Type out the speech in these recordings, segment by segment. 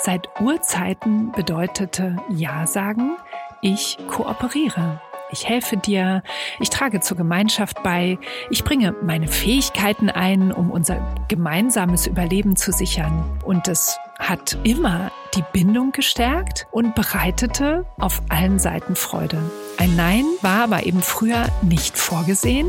Seit Urzeiten bedeutete Ja sagen, ich kooperiere. Ich helfe dir, ich trage zur Gemeinschaft bei, ich bringe meine Fähigkeiten ein, um unser gemeinsames Überleben zu sichern. Und es hat immer die Bindung gestärkt und bereitete auf allen Seiten Freude. Ein Nein war aber eben früher nicht vorgesehen.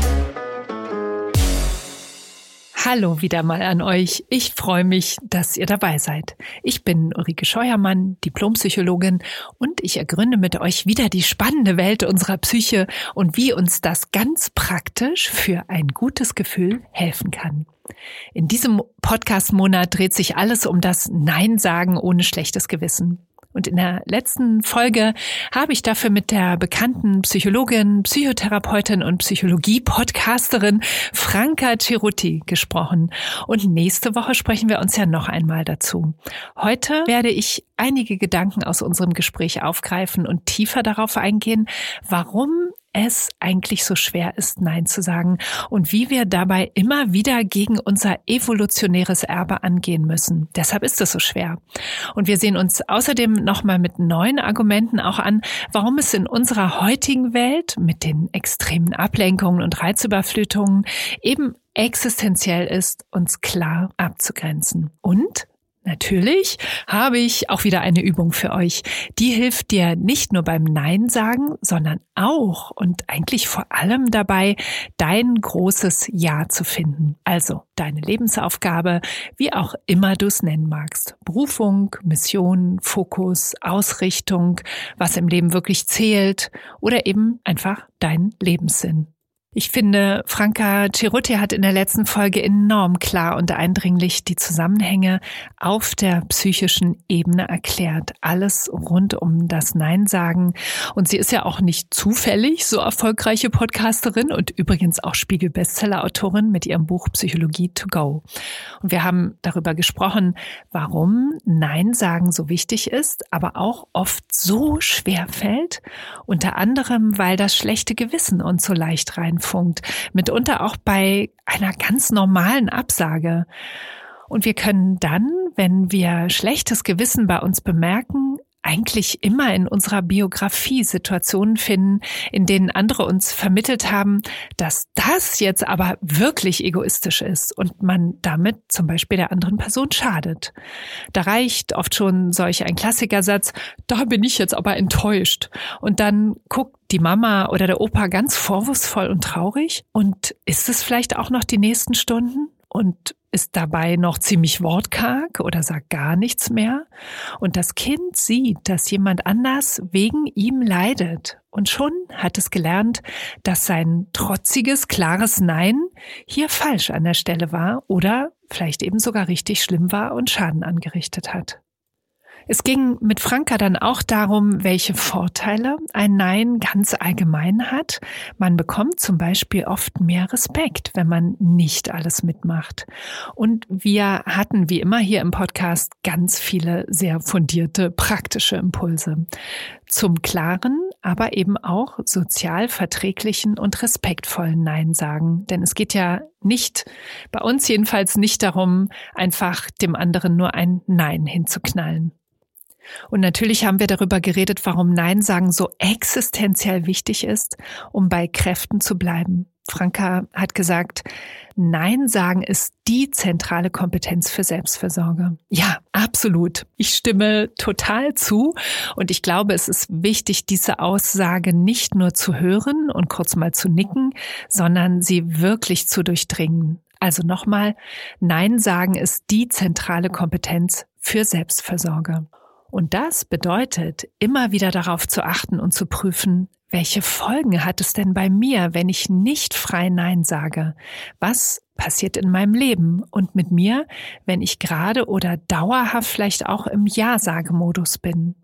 Hallo wieder mal an euch. Ich freue mich, dass ihr dabei seid. Ich bin Ulrike Scheuermann, Diplompsychologin und ich ergründe mit euch wieder die spannende Welt unserer Psyche und wie uns das ganz praktisch für ein gutes Gefühl helfen kann. In diesem Podcast-Monat dreht sich alles um das Nein sagen ohne schlechtes Gewissen. Und in der letzten Folge habe ich dafür mit der bekannten Psychologin, Psychotherapeutin und Psychologie-Podcasterin Franka Cerutti gesprochen. Und nächste Woche sprechen wir uns ja noch einmal dazu. Heute werde ich einige Gedanken aus unserem Gespräch aufgreifen und tiefer darauf eingehen, warum es eigentlich so schwer ist, Nein zu sagen und wie wir dabei immer wieder gegen unser evolutionäres Erbe angehen müssen. Deshalb ist es so schwer. Und wir sehen uns außerdem nochmal mit neuen Argumenten auch an, warum es in unserer heutigen Welt mit den extremen Ablenkungen und Reizüberflutungen eben existenziell ist, uns klar abzugrenzen. Und Natürlich habe ich auch wieder eine Übung für euch. Die hilft dir nicht nur beim Nein sagen, sondern auch und eigentlich vor allem dabei, dein großes Ja zu finden. Also deine Lebensaufgabe, wie auch immer du es nennen magst. Berufung, Mission, Fokus, Ausrichtung, was im Leben wirklich zählt oder eben einfach dein Lebenssinn. Ich finde, Franka Cerutti hat in der letzten Folge enorm klar und eindringlich die Zusammenhänge auf der psychischen Ebene erklärt. Alles rund um das Nein sagen. Und sie ist ja auch nicht zufällig so erfolgreiche Podcasterin und übrigens auch Spiegel-Bestseller-Autorin mit ihrem Buch Psychologie to go. Und wir haben darüber gesprochen, warum Nein sagen so wichtig ist, aber auch oft so schwer fällt. Unter anderem, weil das schlechte Gewissen uns so leicht rein reinfunkt, mitunter auch bei einer ganz normalen Absage. Und wir können dann, wenn wir schlechtes Gewissen bei uns bemerken, eigentlich immer in unserer Biografie Situationen finden, in denen andere uns vermittelt haben, dass das jetzt aber wirklich egoistisch ist und man damit zum Beispiel der anderen Person schadet. Da reicht oft schon solch ein Klassikersatz, da bin ich jetzt aber enttäuscht. Und dann guckt die Mama oder der Opa ganz vorwurfsvoll und traurig. Und ist es vielleicht auch noch die nächsten Stunden? Und ist dabei noch ziemlich wortkarg oder sagt gar nichts mehr. Und das Kind sieht, dass jemand anders wegen ihm leidet. Und schon hat es gelernt, dass sein trotziges, klares Nein hier falsch an der Stelle war oder vielleicht eben sogar richtig schlimm war und Schaden angerichtet hat. Es ging mit Franka dann auch darum, welche Vorteile ein Nein ganz allgemein hat. Man bekommt zum Beispiel oft mehr Respekt, wenn man nicht alles mitmacht. Und wir hatten wie immer hier im Podcast ganz viele sehr fundierte praktische Impulse zum klaren, aber eben auch sozial verträglichen und respektvollen Nein sagen. Denn es geht ja nicht, bei uns jedenfalls nicht darum, einfach dem anderen nur ein Nein hinzuknallen. Und natürlich haben wir darüber geredet, warum Nein sagen so existenziell wichtig ist, um bei Kräften zu bleiben. Franka hat gesagt, Nein sagen ist die zentrale Kompetenz für Selbstversorge. Ja, absolut. Ich stimme total zu. Und ich glaube, es ist wichtig, diese Aussage nicht nur zu hören und kurz mal zu nicken, sondern sie wirklich zu durchdringen. Also nochmal, Nein sagen ist die zentrale Kompetenz für Selbstversorge. Und das bedeutet, immer wieder darauf zu achten und zu prüfen, welche Folgen hat es denn bei mir, wenn ich nicht frei Nein sage? Was passiert in meinem Leben und mit mir, wenn ich gerade oder dauerhaft vielleicht auch im Ja-Sage-Modus bin?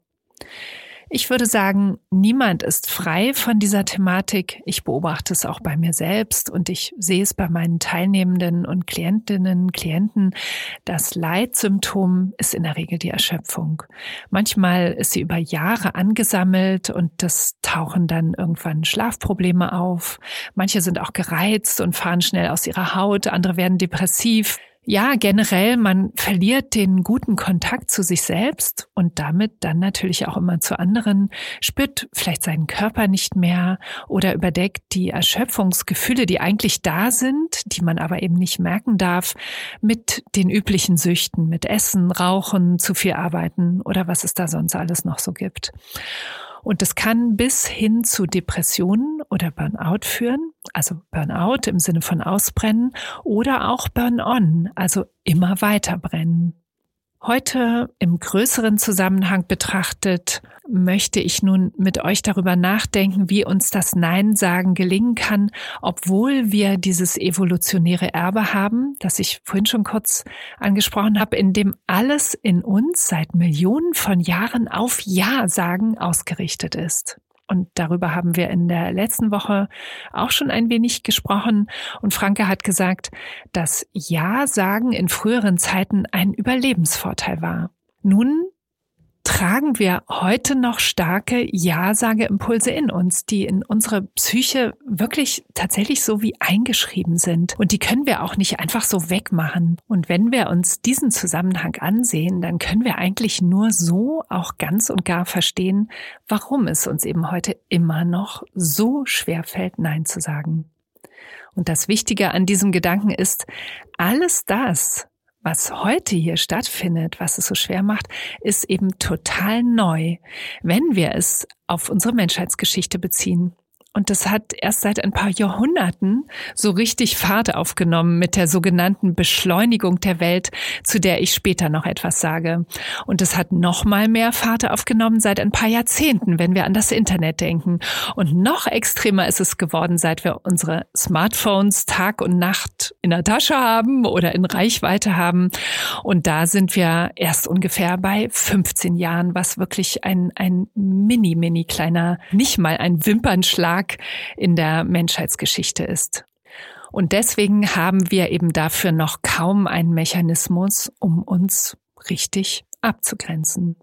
Ich würde sagen, niemand ist frei von dieser Thematik. Ich beobachte es auch bei mir selbst und ich sehe es bei meinen Teilnehmenden und Klientinnen, Klienten. Das Leitsymptom ist in der Regel die Erschöpfung. Manchmal ist sie über Jahre angesammelt und das tauchen dann irgendwann Schlafprobleme auf. Manche sind auch gereizt und fahren schnell aus ihrer Haut, andere werden depressiv. Ja, generell, man verliert den guten Kontakt zu sich selbst und damit dann natürlich auch immer zu anderen, spürt vielleicht seinen Körper nicht mehr oder überdeckt die Erschöpfungsgefühle, die eigentlich da sind, die man aber eben nicht merken darf, mit den üblichen Süchten, mit Essen, Rauchen, zu viel Arbeiten oder was es da sonst alles noch so gibt. Und es kann bis hin zu Depressionen oder Burnout führen, also Burnout im Sinne von Ausbrennen oder auch Burn-on, also immer weiter brennen. Heute im größeren Zusammenhang betrachtet möchte ich nun mit euch darüber nachdenken, wie uns das Nein sagen gelingen kann, obwohl wir dieses evolutionäre Erbe haben, das ich vorhin schon kurz angesprochen habe, in dem alles in uns seit Millionen von Jahren auf Ja sagen ausgerichtet ist. Und darüber haben wir in der letzten Woche auch schon ein wenig gesprochen. Und Franke hat gesagt, dass Ja-Sagen in früheren Zeiten ein Überlebensvorteil war. Nun tragen wir heute noch starke Ja-Sage-Impulse in uns, die in unsere Psyche wirklich tatsächlich so wie eingeschrieben sind. Und die können wir auch nicht einfach so wegmachen. Und wenn wir uns diesen Zusammenhang ansehen, dann können wir eigentlich nur so auch ganz und gar verstehen, warum es uns eben heute immer noch so schwer fällt, Nein zu sagen. Und das Wichtige an diesem Gedanken ist, alles das, was heute hier stattfindet, was es so schwer macht, ist eben total neu, wenn wir es auf unsere Menschheitsgeschichte beziehen. Und das hat erst seit ein paar Jahrhunderten so richtig Fahrt aufgenommen mit der sogenannten Beschleunigung der Welt, zu der ich später noch etwas sage. Und es hat noch mal mehr Fahrt aufgenommen seit ein paar Jahrzehnten, wenn wir an das Internet denken. Und noch extremer ist es geworden, seit wir unsere Smartphones Tag und Nacht in der Tasche haben oder in Reichweite haben. Und da sind wir erst ungefähr bei 15 Jahren, was wirklich ein, ein mini, mini kleiner, nicht mal ein Wimpernschlag Tag in der Menschheitsgeschichte ist. Und deswegen haben wir eben dafür noch kaum einen Mechanismus, um uns richtig abzugrenzen.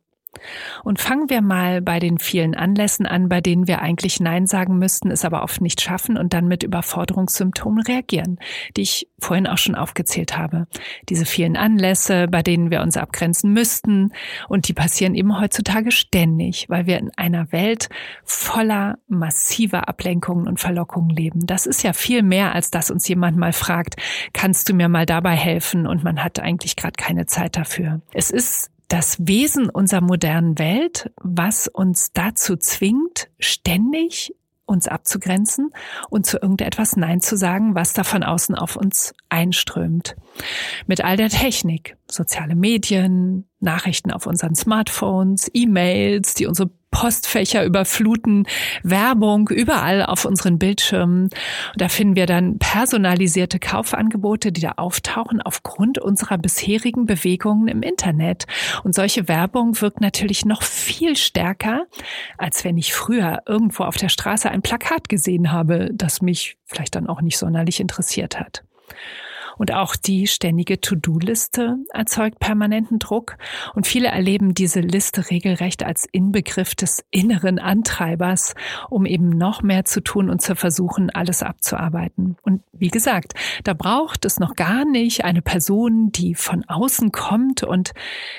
Und fangen wir mal bei den vielen Anlässen an, bei denen wir eigentlich Nein sagen müssten, es aber oft nicht schaffen und dann mit Überforderungssymptomen reagieren, die ich vorhin auch schon aufgezählt habe. Diese vielen Anlässe, bei denen wir uns abgrenzen müssten und die passieren eben heutzutage ständig, weil wir in einer Welt voller massiver Ablenkungen und Verlockungen leben. Das ist ja viel mehr, als dass uns jemand mal fragt, kannst du mir mal dabei helfen? Und man hat eigentlich gerade keine Zeit dafür. Es ist das Wesen unserer modernen Welt, was uns dazu zwingt, ständig uns abzugrenzen und zu irgendetwas Nein zu sagen, was da von außen auf uns einströmt. Mit all der Technik, soziale Medien, Nachrichten auf unseren Smartphones, E-Mails, die unsere Postfächer überfluten, Werbung überall auf unseren Bildschirmen. Und da finden wir dann personalisierte Kaufangebote, die da auftauchen aufgrund unserer bisherigen Bewegungen im Internet. Und solche Werbung wirkt natürlich noch viel stärker, als wenn ich früher irgendwo auf der Straße ein Plakat gesehen habe, das mich vielleicht dann auch nicht sonderlich interessiert hat. Und auch die ständige To-Do-Liste erzeugt permanenten Druck. Und viele erleben diese Liste regelrecht als Inbegriff des inneren Antreibers, um eben noch mehr zu tun und zu versuchen, alles abzuarbeiten. Und wie gesagt, da braucht es noch gar nicht eine Person, die von außen kommt und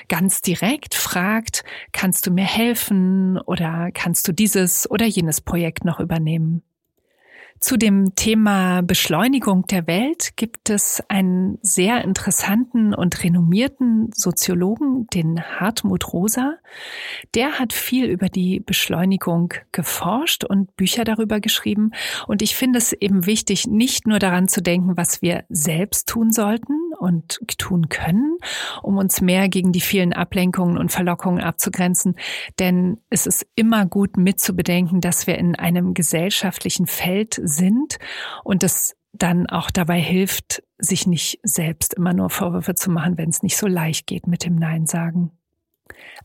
ganz direkt fragt, kannst du mir helfen oder kannst du dieses oder jenes Projekt noch übernehmen? Zu dem Thema Beschleunigung der Welt gibt es einen sehr interessanten und renommierten Soziologen, den Hartmut Rosa. Der hat viel über die Beschleunigung geforscht und Bücher darüber geschrieben. Und ich finde es eben wichtig, nicht nur daran zu denken, was wir selbst tun sollten, und tun können, um uns mehr gegen die vielen Ablenkungen und Verlockungen abzugrenzen. Denn es ist immer gut mitzubedenken, dass wir in einem gesellschaftlichen Feld sind und es dann auch dabei hilft, sich nicht selbst immer nur Vorwürfe zu machen, wenn es nicht so leicht geht mit dem Nein sagen.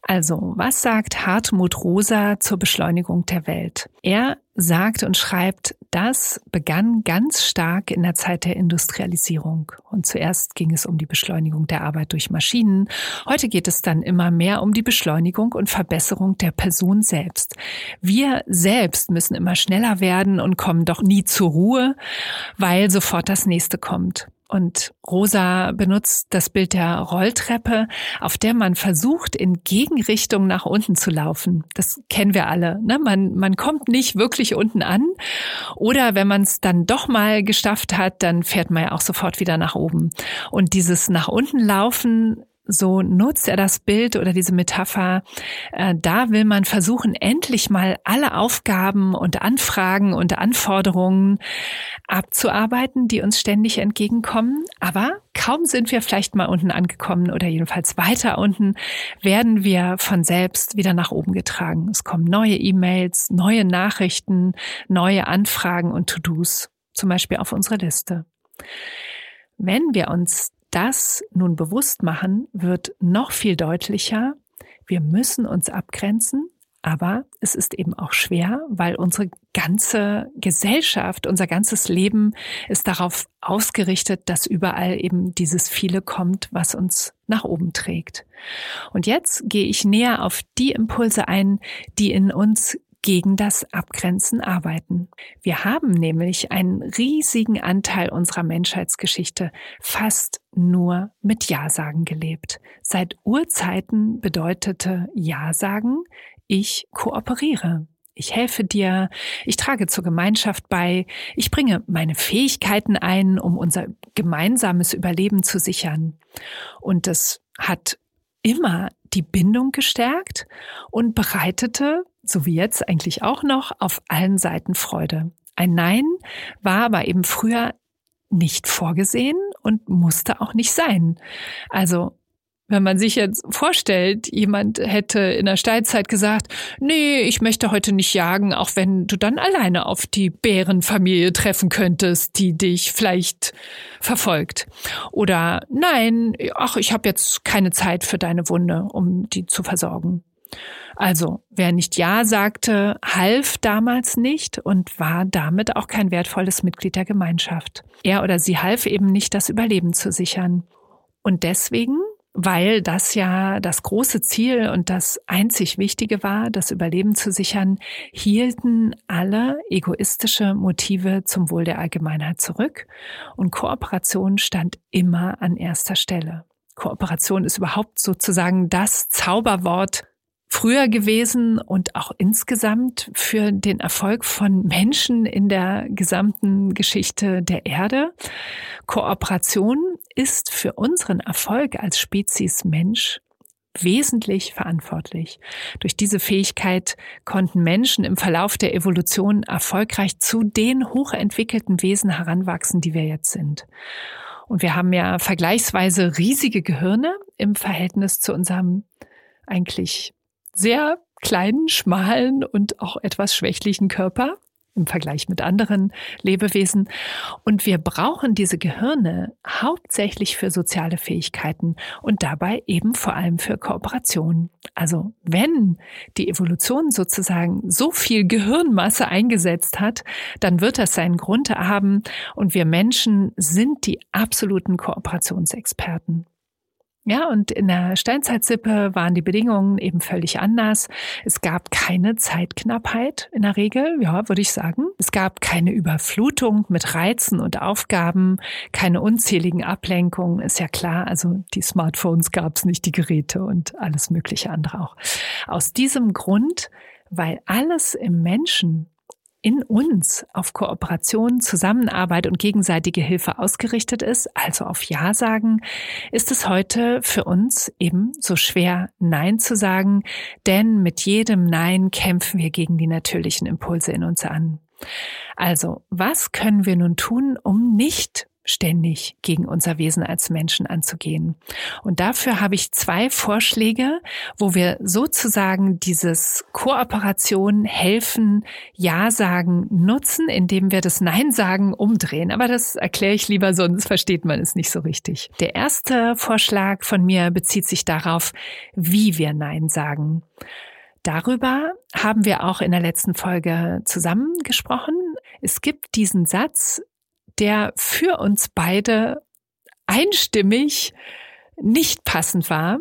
Also, was sagt Hartmut Rosa zur Beschleunigung der Welt? Er sagt und schreibt, das begann ganz stark in der Zeit der Industrialisierung. Und zuerst ging es um die Beschleunigung der Arbeit durch Maschinen. Heute geht es dann immer mehr um die Beschleunigung und Verbesserung der Person selbst. Wir selbst müssen immer schneller werden und kommen doch nie zur Ruhe, weil sofort das nächste kommt. Und Rosa benutzt das Bild der Rolltreppe, auf der man versucht, in Gegenrichtung nach unten zu laufen. Das kennen wir alle. Ne? Man, man kommt nicht wirklich unten an. Oder wenn man es dann doch mal geschafft hat, dann fährt man ja auch sofort wieder nach oben. Und dieses nach unten laufen so nutzt er das Bild oder diese Metapher. Äh, da will man versuchen, endlich mal alle Aufgaben und Anfragen und Anforderungen abzuarbeiten, die uns ständig entgegenkommen. Aber kaum sind wir vielleicht mal unten angekommen oder jedenfalls weiter unten, werden wir von selbst wieder nach oben getragen. Es kommen neue E-Mails, neue Nachrichten, neue Anfragen und To-Dos, zum Beispiel auf unsere Liste. Wenn wir uns das nun bewusst machen, wird noch viel deutlicher. Wir müssen uns abgrenzen, aber es ist eben auch schwer, weil unsere ganze Gesellschaft, unser ganzes Leben ist darauf ausgerichtet, dass überall eben dieses viele kommt, was uns nach oben trägt. Und jetzt gehe ich näher auf die Impulse ein, die in uns gegen das Abgrenzen arbeiten. Wir haben nämlich einen riesigen Anteil unserer Menschheitsgeschichte fast nur mit Ja-Sagen gelebt. Seit Urzeiten bedeutete Ja-Sagen, ich kooperiere. Ich helfe dir, ich trage zur Gemeinschaft bei, ich bringe meine Fähigkeiten ein, um unser gemeinsames Überleben zu sichern. Und das hat immer die Bindung gestärkt und bereitete so wie jetzt eigentlich auch noch, auf allen Seiten Freude. Ein Nein war aber eben früher nicht vorgesehen und musste auch nicht sein. Also wenn man sich jetzt vorstellt, jemand hätte in der Steinzeit gesagt, nee, ich möchte heute nicht jagen, auch wenn du dann alleine auf die Bärenfamilie treffen könntest, die dich vielleicht verfolgt. Oder nein, ach, ich habe jetzt keine Zeit für deine Wunde, um die zu versorgen. Also, wer nicht Ja sagte, half damals nicht und war damit auch kein wertvolles Mitglied der Gemeinschaft. Er oder sie half eben nicht, das Überleben zu sichern. Und deswegen, weil das ja das große Ziel und das einzig Wichtige war, das Überleben zu sichern, hielten alle egoistische Motive zum Wohl der Allgemeinheit zurück und Kooperation stand immer an erster Stelle. Kooperation ist überhaupt sozusagen das Zauberwort früher gewesen und auch insgesamt für den Erfolg von Menschen in der gesamten Geschichte der Erde. Kooperation ist für unseren Erfolg als Spezies Mensch wesentlich verantwortlich. Durch diese Fähigkeit konnten Menschen im Verlauf der Evolution erfolgreich zu den hochentwickelten Wesen heranwachsen, die wir jetzt sind. Und wir haben ja vergleichsweise riesige Gehirne im Verhältnis zu unserem eigentlich sehr kleinen, schmalen und auch etwas schwächlichen Körper im Vergleich mit anderen Lebewesen. Und wir brauchen diese Gehirne hauptsächlich für soziale Fähigkeiten und dabei eben vor allem für Kooperation. Also wenn die Evolution sozusagen so viel Gehirnmasse eingesetzt hat, dann wird das seinen Grund haben und wir Menschen sind die absoluten Kooperationsexperten. Ja, und in der Steinzeitsippe waren die Bedingungen eben völlig anders. Es gab keine Zeitknappheit in der Regel, ja, würde ich sagen. Es gab keine Überflutung mit Reizen und Aufgaben, keine unzähligen Ablenkungen, ist ja klar. Also die Smartphones gab es nicht, die Geräte und alles mögliche andere auch. Aus diesem Grund, weil alles im Menschen in uns auf Kooperation, Zusammenarbeit und gegenseitige Hilfe ausgerichtet ist, also auf Ja sagen, ist es heute für uns eben so schwer, Nein zu sagen, denn mit jedem Nein kämpfen wir gegen die natürlichen Impulse in uns an. Also, was können wir nun tun, um nicht ständig gegen unser Wesen als Menschen anzugehen. Und dafür habe ich zwei Vorschläge, wo wir sozusagen dieses Kooperation, helfen, Ja sagen nutzen, indem wir das Nein sagen umdrehen. Aber das erkläre ich lieber, sonst versteht man es nicht so richtig. Der erste Vorschlag von mir bezieht sich darauf, wie wir Nein sagen. Darüber haben wir auch in der letzten Folge zusammen gesprochen. Es gibt diesen Satz, der für uns beide einstimmig nicht passend war.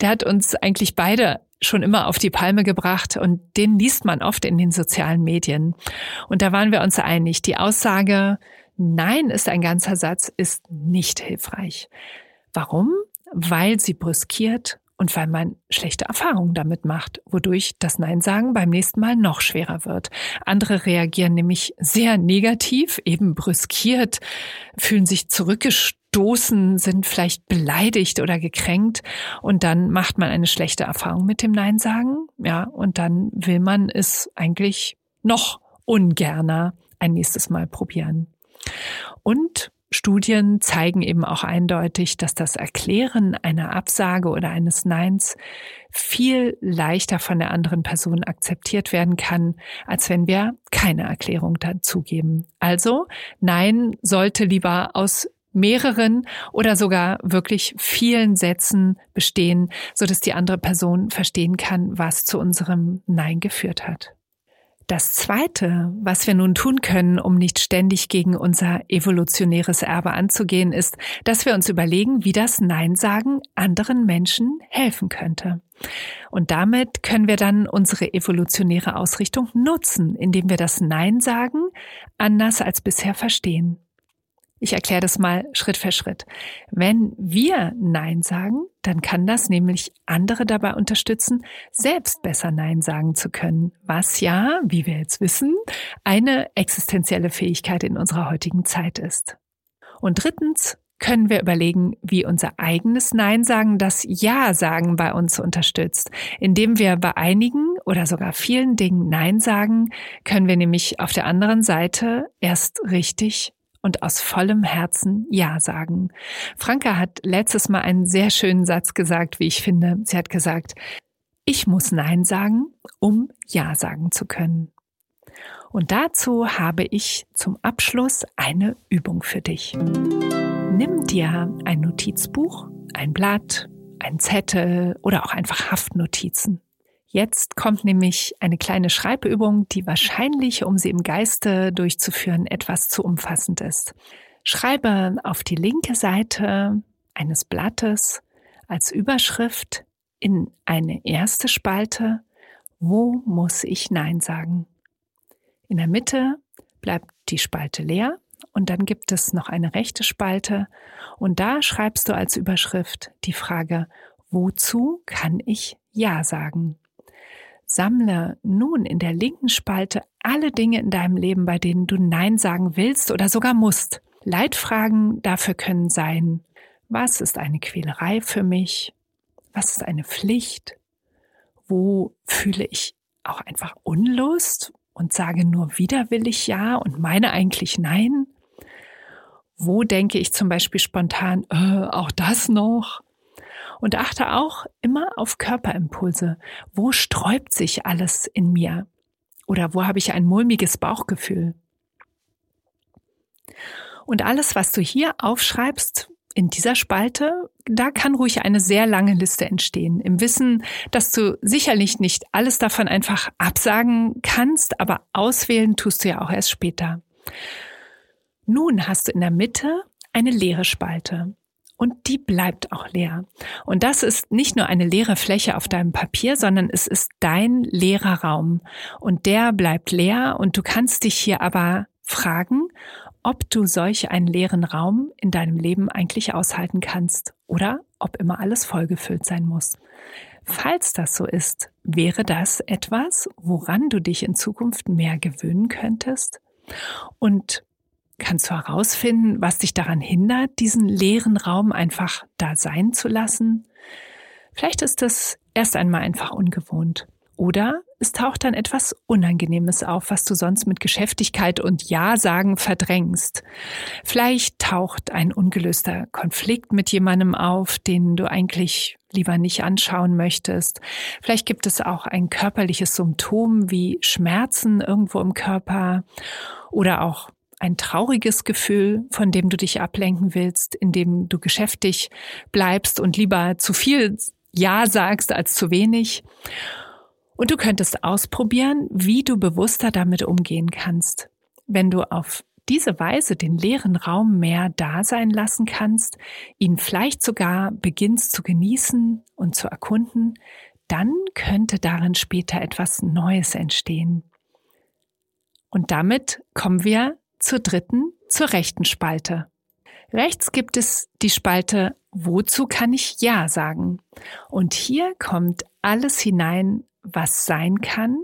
Der hat uns eigentlich beide schon immer auf die Palme gebracht und den liest man oft in den sozialen Medien. Und da waren wir uns einig. Die Aussage, Nein ist ein ganzer Satz, ist nicht hilfreich. Warum? Weil sie brüskiert und weil man schlechte Erfahrungen damit macht, wodurch das Nein sagen beim nächsten Mal noch schwerer wird. Andere reagieren nämlich sehr negativ, eben brüskiert, fühlen sich zurückgestoßen, sind vielleicht beleidigt oder gekränkt und dann macht man eine schlechte Erfahrung mit dem Nein sagen, ja, und dann will man es eigentlich noch ungerner ein nächstes Mal probieren. Und Studien zeigen eben auch eindeutig, dass das Erklären einer Absage oder eines Neins viel leichter von der anderen Person akzeptiert werden kann, als wenn wir keine Erklärung dazugeben. Also Nein sollte lieber aus mehreren oder sogar wirklich vielen Sätzen bestehen, so dass die andere Person verstehen kann, was zu unserem Nein geführt hat. Das Zweite, was wir nun tun können, um nicht ständig gegen unser evolutionäres Erbe anzugehen, ist, dass wir uns überlegen, wie das Nein sagen anderen Menschen helfen könnte. Und damit können wir dann unsere evolutionäre Ausrichtung nutzen, indem wir das Nein sagen anders als bisher verstehen. Ich erkläre das mal Schritt für Schritt. Wenn wir Nein sagen, dann kann das nämlich andere dabei unterstützen, selbst besser Nein sagen zu können, was ja, wie wir jetzt wissen, eine existenzielle Fähigkeit in unserer heutigen Zeit ist. Und drittens können wir überlegen, wie unser eigenes Nein sagen das Ja sagen bei uns unterstützt. Indem wir bei einigen oder sogar vielen Dingen Nein sagen, können wir nämlich auf der anderen Seite erst richtig und aus vollem Herzen Ja sagen. Franka hat letztes Mal einen sehr schönen Satz gesagt, wie ich finde. Sie hat gesagt, ich muss Nein sagen, um Ja sagen zu können. Und dazu habe ich zum Abschluss eine Übung für dich. Nimm dir ein Notizbuch, ein Blatt, ein Zettel oder auch einfach Haftnotizen. Jetzt kommt nämlich eine kleine Schreibübung, die wahrscheinlich, um sie im Geiste durchzuführen, etwas zu umfassend ist. Schreibe auf die linke Seite eines Blattes als Überschrift in eine erste Spalte, wo muss ich Nein sagen? In der Mitte bleibt die Spalte leer und dann gibt es noch eine rechte Spalte und da schreibst du als Überschrift die Frage, wozu kann ich Ja sagen? Sammle nun in der linken Spalte alle Dinge in deinem Leben, bei denen du Nein sagen willst oder sogar musst. Leitfragen dafür können sein, was ist eine Quälerei für mich? Was ist eine Pflicht? Wo fühle ich auch einfach Unlust und sage nur widerwillig Ja und meine eigentlich Nein? Wo denke ich zum Beispiel spontan, äh, auch das noch? Und achte auch immer auf Körperimpulse. Wo sträubt sich alles in mir? Oder wo habe ich ein mulmiges Bauchgefühl? Und alles, was du hier aufschreibst, in dieser Spalte, da kann ruhig eine sehr lange Liste entstehen. Im Wissen, dass du sicherlich nicht alles davon einfach absagen kannst, aber auswählen tust du ja auch erst später. Nun hast du in der Mitte eine leere Spalte und die bleibt auch leer. Und das ist nicht nur eine leere Fläche auf deinem Papier, sondern es ist dein leerer Raum und der bleibt leer und du kannst dich hier aber fragen, ob du solch einen leeren Raum in deinem Leben eigentlich aushalten kannst oder ob immer alles vollgefüllt sein muss. Falls das so ist, wäre das etwas, woran du dich in Zukunft mehr gewöhnen könntest? Und Kannst du herausfinden, was dich daran hindert, diesen leeren Raum einfach da sein zu lassen? Vielleicht ist es erst einmal einfach ungewohnt. Oder es taucht dann etwas Unangenehmes auf, was du sonst mit Geschäftigkeit und Ja-Sagen verdrängst. Vielleicht taucht ein ungelöster Konflikt mit jemandem auf, den du eigentlich lieber nicht anschauen möchtest. Vielleicht gibt es auch ein körperliches Symptom wie Schmerzen irgendwo im Körper oder auch ein trauriges Gefühl, von dem du dich ablenken willst, indem du geschäftig bleibst und lieber zu viel Ja sagst als zu wenig. Und du könntest ausprobieren, wie du bewusster damit umgehen kannst. Wenn du auf diese Weise den leeren Raum mehr da sein lassen kannst, ihn vielleicht sogar beginnst zu genießen und zu erkunden, dann könnte darin später etwas Neues entstehen. Und damit kommen wir zur dritten, zur rechten Spalte. Rechts gibt es die Spalte Wozu kann ich Ja sagen? Und hier kommt alles hinein, was sein kann,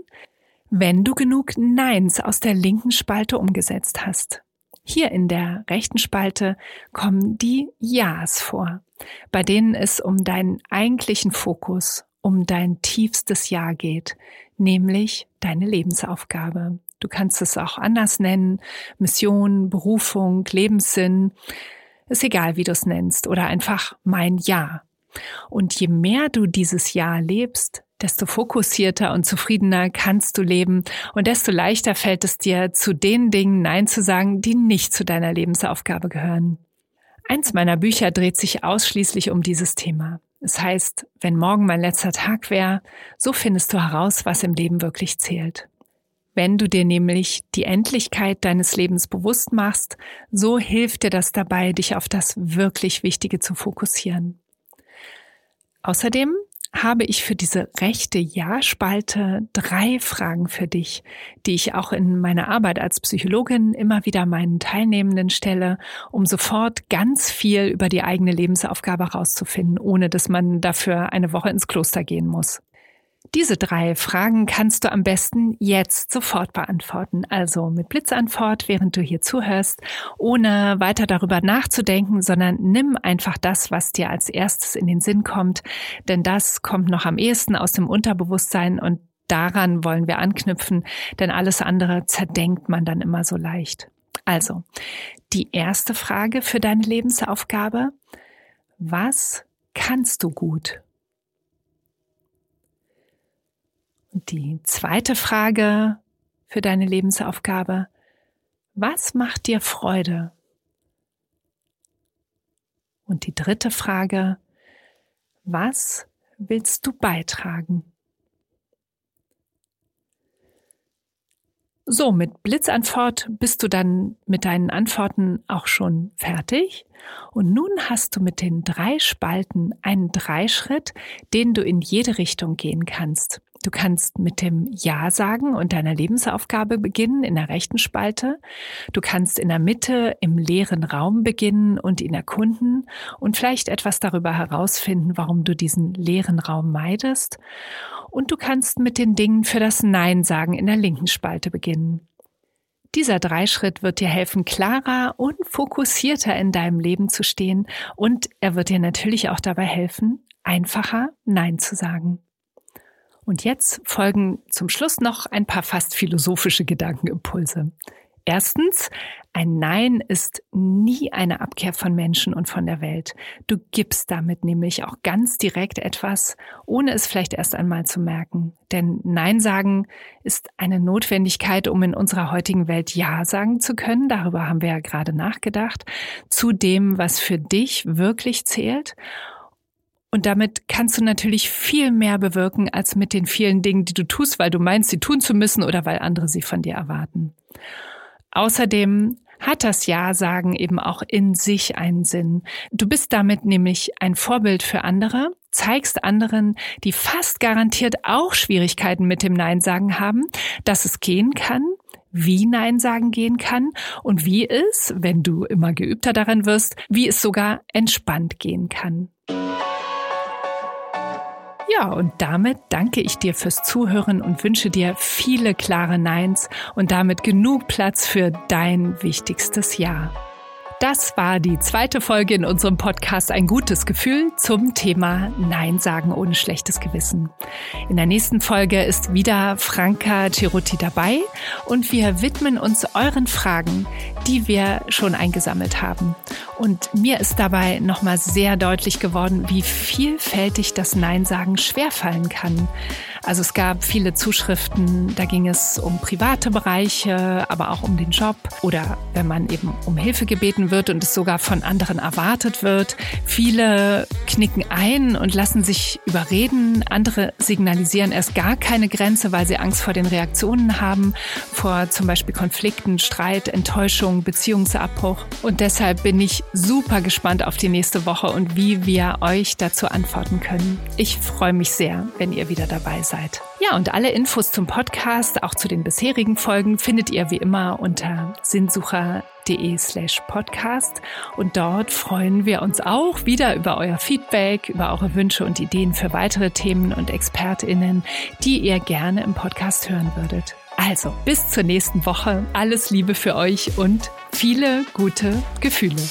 wenn du genug Neins aus der linken Spalte umgesetzt hast. Hier in der rechten Spalte kommen die Ja's vor, bei denen es um deinen eigentlichen Fokus, um dein tiefstes Ja geht, nämlich deine Lebensaufgabe. Du kannst es auch anders nennen. Mission, Berufung, Lebenssinn. Ist egal, wie du es nennst. Oder einfach mein Ja. Und je mehr du dieses Ja lebst, desto fokussierter und zufriedener kannst du leben und desto leichter fällt es dir, zu den Dingen Nein zu sagen, die nicht zu deiner Lebensaufgabe gehören. Eins meiner Bücher dreht sich ausschließlich um dieses Thema. Es heißt, wenn morgen mein letzter Tag wäre, so findest du heraus, was im Leben wirklich zählt. Wenn du dir nämlich die Endlichkeit deines Lebens bewusst machst, so hilft dir das dabei, dich auf das wirklich Wichtige zu fokussieren. Außerdem habe ich für diese rechte Ja-Spalte drei Fragen für dich, die ich auch in meiner Arbeit als Psychologin immer wieder meinen Teilnehmenden stelle, um sofort ganz viel über die eigene Lebensaufgabe herauszufinden, ohne dass man dafür eine Woche ins Kloster gehen muss. Diese drei Fragen kannst du am besten jetzt sofort beantworten. Also mit Blitzantwort, während du hier zuhörst, ohne weiter darüber nachzudenken, sondern nimm einfach das, was dir als erstes in den Sinn kommt, denn das kommt noch am ehesten aus dem Unterbewusstsein und daran wollen wir anknüpfen, denn alles andere zerdenkt man dann immer so leicht. Also, die erste Frage für deine Lebensaufgabe. Was kannst du gut? Und die zweite Frage für deine Lebensaufgabe. Was macht dir Freude? Und die dritte Frage. Was willst du beitragen? So, mit Blitzantwort bist du dann mit deinen Antworten auch schon fertig. Und nun hast du mit den drei Spalten einen Dreischritt, den du in jede Richtung gehen kannst. Du kannst mit dem Ja sagen und deiner Lebensaufgabe beginnen in der rechten Spalte. Du kannst in der Mitte im leeren Raum beginnen und ihn erkunden und vielleicht etwas darüber herausfinden, warum du diesen leeren Raum meidest. Und du kannst mit den Dingen für das Nein sagen in der linken Spalte beginnen. Dieser Dreischritt wird dir helfen, klarer und fokussierter in deinem Leben zu stehen und er wird dir natürlich auch dabei helfen, einfacher Nein zu sagen. Und jetzt folgen zum Schluss noch ein paar fast philosophische Gedankenimpulse. Erstens, ein Nein ist nie eine Abkehr von Menschen und von der Welt. Du gibst damit nämlich auch ganz direkt etwas, ohne es vielleicht erst einmal zu merken. Denn Nein sagen ist eine Notwendigkeit, um in unserer heutigen Welt Ja sagen zu können. Darüber haben wir ja gerade nachgedacht. Zu dem, was für dich wirklich zählt. Und damit kannst du natürlich viel mehr bewirken als mit den vielen Dingen, die du tust, weil du meinst, sie tun zu müssen oder weil andere sie von dir erwarten. Außerdem hat das Ja-Sagen eben auch in sich einen Sinn. Du bist damit nämlich ein Vorbild für andere, zeigst anderen, die fast garantiert auch Schwierigkeiten mit dem Nein-Sagen haben, dass es gehen kann, wie Nein sagen gehen kann und wie es, wenn du immer geübter daran wirst, wie es sogar entspannt gehen kann. Ja, und damit danke ich dir fürs Zuhören und wünsche dir viele klare Neins und damit genug Platz für dein wichtigstes Jahr. Das war die zweite Folge in unserem Podcast Ein gutes Gefühl zum Thema Nein sagen ohne schlechtes Gewissen. In der nächsten Folge ist wieder Franka Ceruti dabei und wir widmen uns euren Fragen, die wir schon eingesammelt haben. Und mir ist dabei nochmal sehr deutlich geworden, wie vielfältig das Nein sagen schwerfallen kann. Also es gab viele Zuschriften, da ging es um private Bereiche, aber auch um den Job oder wenn man eben um Hilfe gebeten wird und es sogar von anderen erwartet wird. Viele knicken ein und lassen sich überreden. Andere signalisieren erst gar keine Grenze, weil sie Angst vor den Reaktionen haben, vor zum Beispiel Konflikten, Streit, Enttäuschung, Beziehungsabbruch. Und deshalb bin ich super gespannt auf die nächste Woche und wie wir euch dazu antworten können. Ich freue mich sehr, wenn ihr wieder dabei seid. Zeit. Ja, und alle Infos zum Podcast, auch zu den bisherigen Folgen, findet ihr wie immer unter sinnsucher.de slash podcast. Und dort freuen wir uns auch wieder über euer Feedback, über eure Wünsche und Ideen für weitere Themen und ExpertInnen, die ihr gerne im Podcast hören würdet. Also, bis zur nächsten Woche. Alles Liebe für euch und viele gute Gefühle.